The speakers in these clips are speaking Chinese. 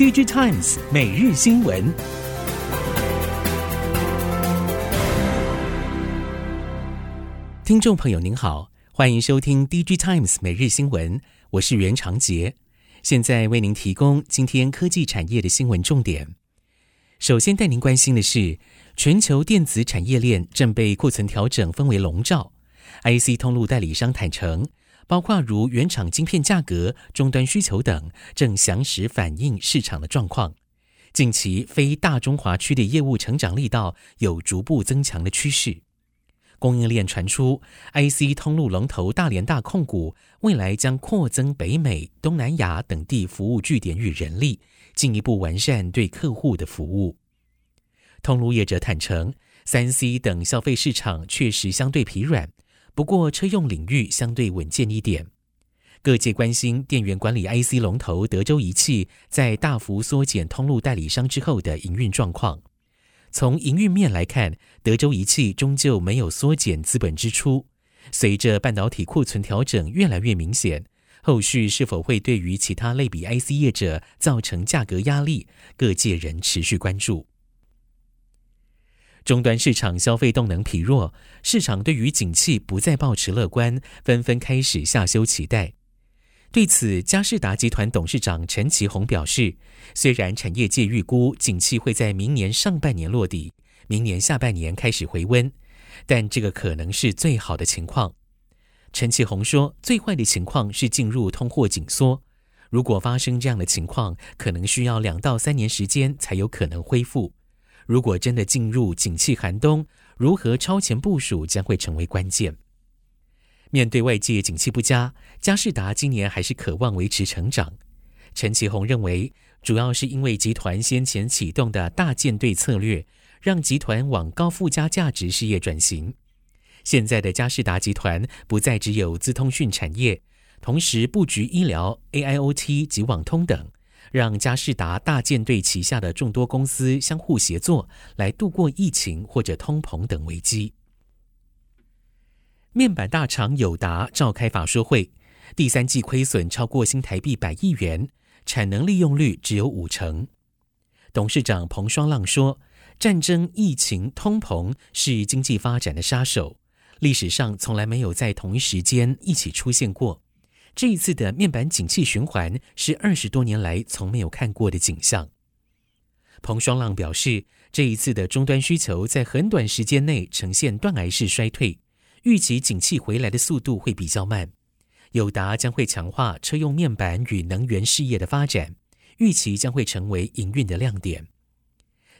DG Times 每日新闻，听众朋友您好，欢迎收听 DG Times 每日新闻，我是袁长杰，现在为您提供今天科技产业的新闻重点。首先带您关心的是，全球电子产业链正被库存调整分为笼罩，IC 通路代理商坦诚。包括如原厂晶片价格、终端需求等，正详实反映市场的状况。近期非大中华区的业务成长力道有逐步增强的趋势。供应链传出，IC 通路龙头大连大控股未来将扩增北美、东南亚等地服务据点与人力，进一步完善对客户的服务。通路业者坦承，三 C 等消费市场确实相对疲软。不过，车用领域相对稳健一点。各界关心电源管理 IC 龙头德州仪器在大幅缩减通路代理商之后的营运状况。从营运面来看，德州仪器终究没有缩减资本支出。随着半导体库存调整越来越明显，后续是否会对于其他类比 IC 业者造成价格压力，各界仍持续关注。终端市场消费动能疲弱，市场对于景气不再抱持乐观，纷纷开始下修期待。对此，佳士达集团董事长陈其宏表示，虽然产业界预估景气会在明年上半年落地，明年下半年开始回温，但这个可能是最好的情况。陈其宏说，最坏的情况是进入通货紧缩，如果发生这样的情况，可能需要两到三年时间才有可能恢复。如果真的进入景气寒冬，如何超前部署将会成为关键。面对外界景气不佳，佳士达今年还是渴望维持成长。陈其宏认为，主要是因为集团先前启动的大舰队策略，让集团往高附加价值事业转型。现在的佳士达集团不再只有资通讯产业，同时布局医疗、AIoT 及网通等。让佳士达大舰队旗下的众多公司相互协作，来度过疫情或者通膨等危机。面板大厂友达召开法说会，第三季亏损超过新台币百亿元，产能利用率只有五成。董事长彭双浪说：“战争、疫情、通膨是经济发展的杀手，历史上从来没有在同一时间一起出现过。”这一次的面板景气循环是二十多年来从没有看过的景象。彭双浪表示，这一次的终端需求在很短时间内呈现断崖式衰退，预期景气回来的速度会比较慢。友达将会强化车用面板与能源事业的发展，预期将会成为营运的亮点。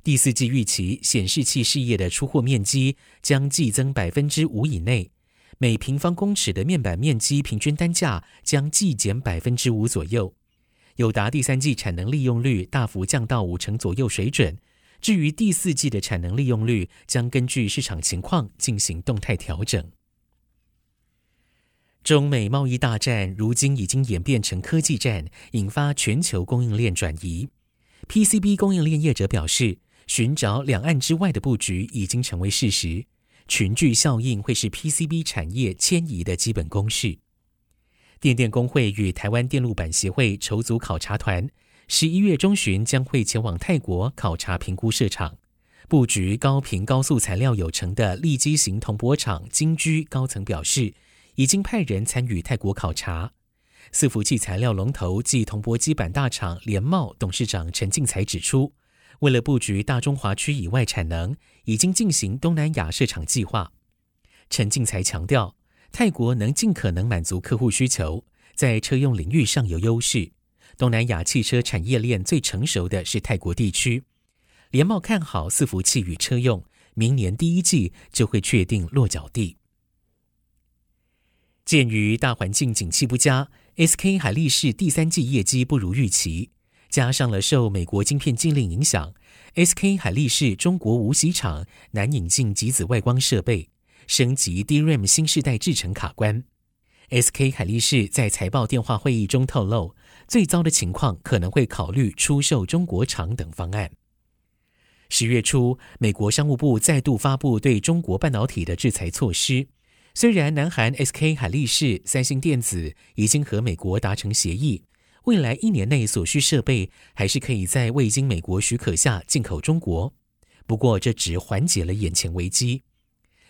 第四季预期显示器事业的出货面积将季增百分之五以内。每平方公尺的面板面积平均单价将季减百分之五左右，友达第三季产能利用率大幅降到五成左右水准。至于第四季的产能利用率，将根据市场情况进行动态调整。中美贸易大战如今已经演变成科技战，引发全球供应链转移。PCB 供应链业者表示，寻找两岸之外的布局已经成为事实。群聚效应会是 PCB 产业迁移的基本公式。电电工会与台湾电路板协会筹组考察团，十一月中旬将会前往泰国考察评估设厂，布局高频高速材料有成的立基型铜箔厂。金居高层表示，已经派人参与泰国考察。伺服器材料龙头暨铜箔基板大厂联茂董事长陈进财指出。为了布局大中华区以外产能，已经进行东南亚市场计划。陈进才强调，泰国能尽可能满足客户需求，在车用领域上有优势。东南亚汽车产业链最成熟的是泰国地区。联茂看好伺服器与车用，明年第一季就会确定落脚地。鉴于大环境景气不佳，SK 海力士第三季业绩不如预期。加上了受美国晶片禁令影响，SK 海力士中国无锡厂难引进极紫外光设备，升级 DRAM 新世代制程卡关。SK 海力士在财报电话会议中透露，最糟的情况可能会考虑出售中国厂等方案。十月初，美国商务部再度发布对中国半导体的制裁措施。虽然南韩 SK 海力士、三星电子已经和美国达成协议。未来一年内所需设备还是可以在未经美国许可下进口中国。不过，这只缓解了眼前危机。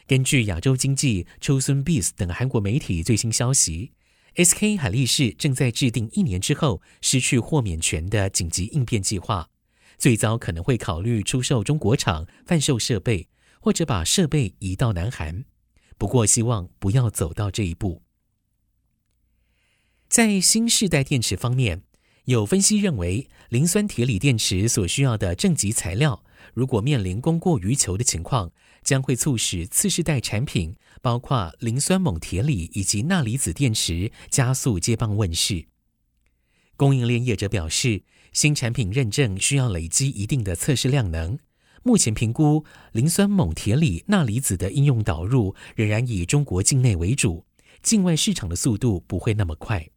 根据亚洲经济、Chosun Biz 等韩国媒体最新消息，SK 海力士正在制定一年之后失去豁免权的紧急应变计划。最早可能会考虑出售中国厂贩售设备，或者把设备移到南韩。不过，希望不要走到这一步。在新世代电池方面，有分析认为，磷酸铁锂电池所需要的正极材料，如果面临供过于求的情况，将会促使次世代产品，包括磷酸锰铁锂以及钠离子电池，加速接棒问世。供应链业者表示，新产品认证需要累积一定的测试量能。目前评估磷酸锰铁锂钠离子的应用导入，仍然以中国境内为主，境外市场的速度不会那么快。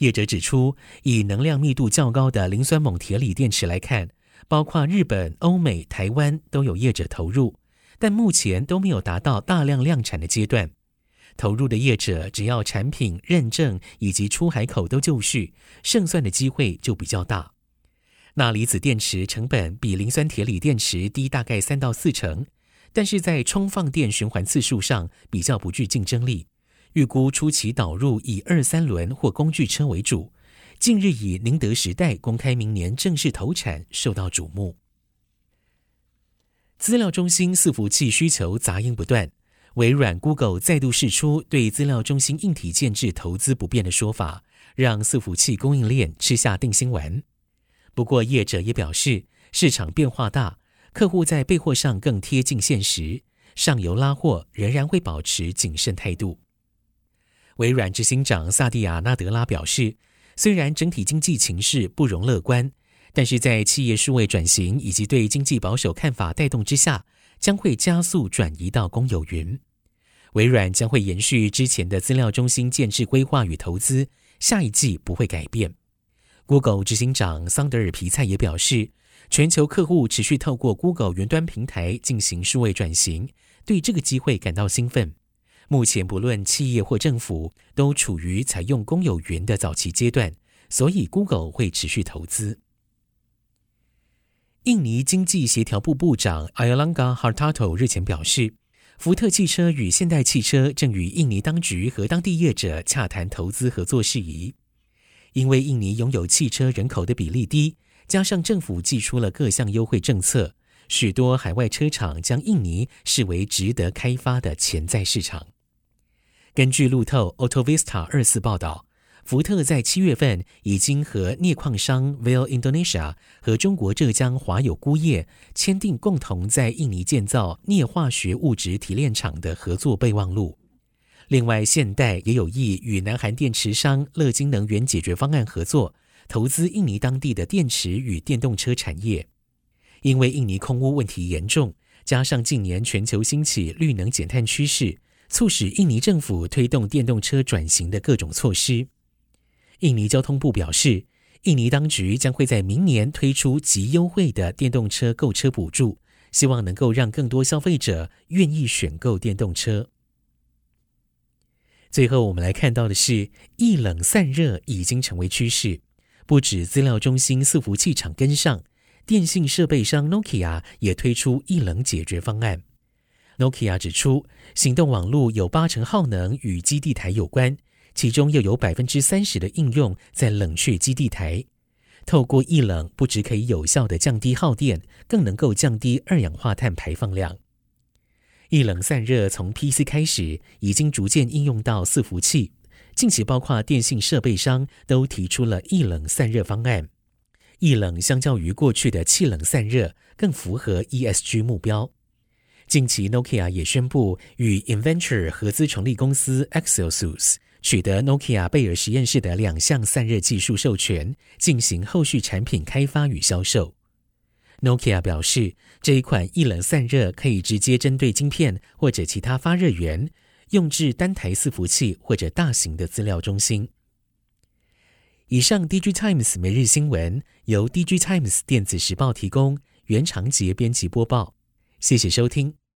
业者指出，以能量密度较高的磷酸锰铁锂电池来看，包括日本、欧美、台湾都有业者投入，但目前都没有达到大量量产的阶段。投入的业者只要产品认证以及出海口都就绪，胜算的机会就比较大。钠离子电池成本比磷酸铁锂电池低大概三到四成，但是在充放电循环次数上比较不具竞争力。预估初期导入以二三轮或工具车为主，近日以宁德时代公开明年正式投产，受到瞩目。资料中心伺服器需求杂音不断，微软、Google 再度释出对资料中心硬体建置投资不变的说法，让伺服器供应链吃下定心丸。不过业者也表示，市场变化大，客户在备货上更贴近现实，上游拉货仍然会保持谨慎态度。微软执行长萨蒂亚·纳德拉表示，虽然整体经济情势不容乐观，但是在企业数位转型以及对经济保守看法带动之下，将会加速转移到公有云。微软将会延续之前的资料中心建置规划与投资，下一季不会改变。Google 执行长桑德尔·皮菜也表示，全球客户持续透过 Google 云端平台进行数位转型，对这个机会感到兴奋。目前，不论企业或政府，都处于采用公有云的早期阶段，所以 Google 会持续投资。印尼经济协调部部长 Airlangga Hartarto 日前表示，福特汽车与现代汽车正与印尼当局和当地业者洽谈投资合作事宜。因为印尼拥有汽车人口的比例低，加上政府寄出了各项优惠政策，许多海外车厂将印尼视为值得开发的潜在市场。根据路透 AutoVista 二四报道，福特在七月份已经和镍矿商 v a l Indonesia 和中国浙江华友钴业签订共同在印尼建造镍化学物质提炼厂的合作备忘录。另外，现代也有意与南韩电池商乐金能源解决方案合作，投资印尼当地的电池与电动车产业。因为印尼空污问题严重，加上近年全球兴起绿能减碳趋势。促使印尼政府推动电动车转型的各种措施。印尼交通部表示，印尼当局将会在明年推出极优惠的电动车购车补助，希望能够让更多消费者愿意选购电动车。最后，我们来看到的是，液冷散热已经成为趋势，不止资料中心伺服器厂跟上，电信设备商 Nokia 也推出液冷解决方案。Nokia 指出，行动网络有八成耗能与基地台有关，其中又有百分之三十的应用在冷却基地台。透过液冷，不只可以有效地降低耗电，更能够降低二氧化碳排放量。液冷散热从 PC 开始，已经逐渐应用到伺服器。近期，包括电信设备商都提出了液冷散热方案。液冷相较于过去的气冷散热，更符合 ESG 目标。近期，Nokia 也宣布与 Inventure 合资成立公司 Axiosys，取得 Nokia 贝尔实验室的两项散热技术授权，进行后续产品开发与销售。Nokia 表示，这一款液冷散热可以直接针对晶片或者其他发热源，用至单台伺服器或者大型的资料中心。以上，DG Times 每日新闻由 DG Times 电子时报提供，袁长杰编辑播报，谢谢收听。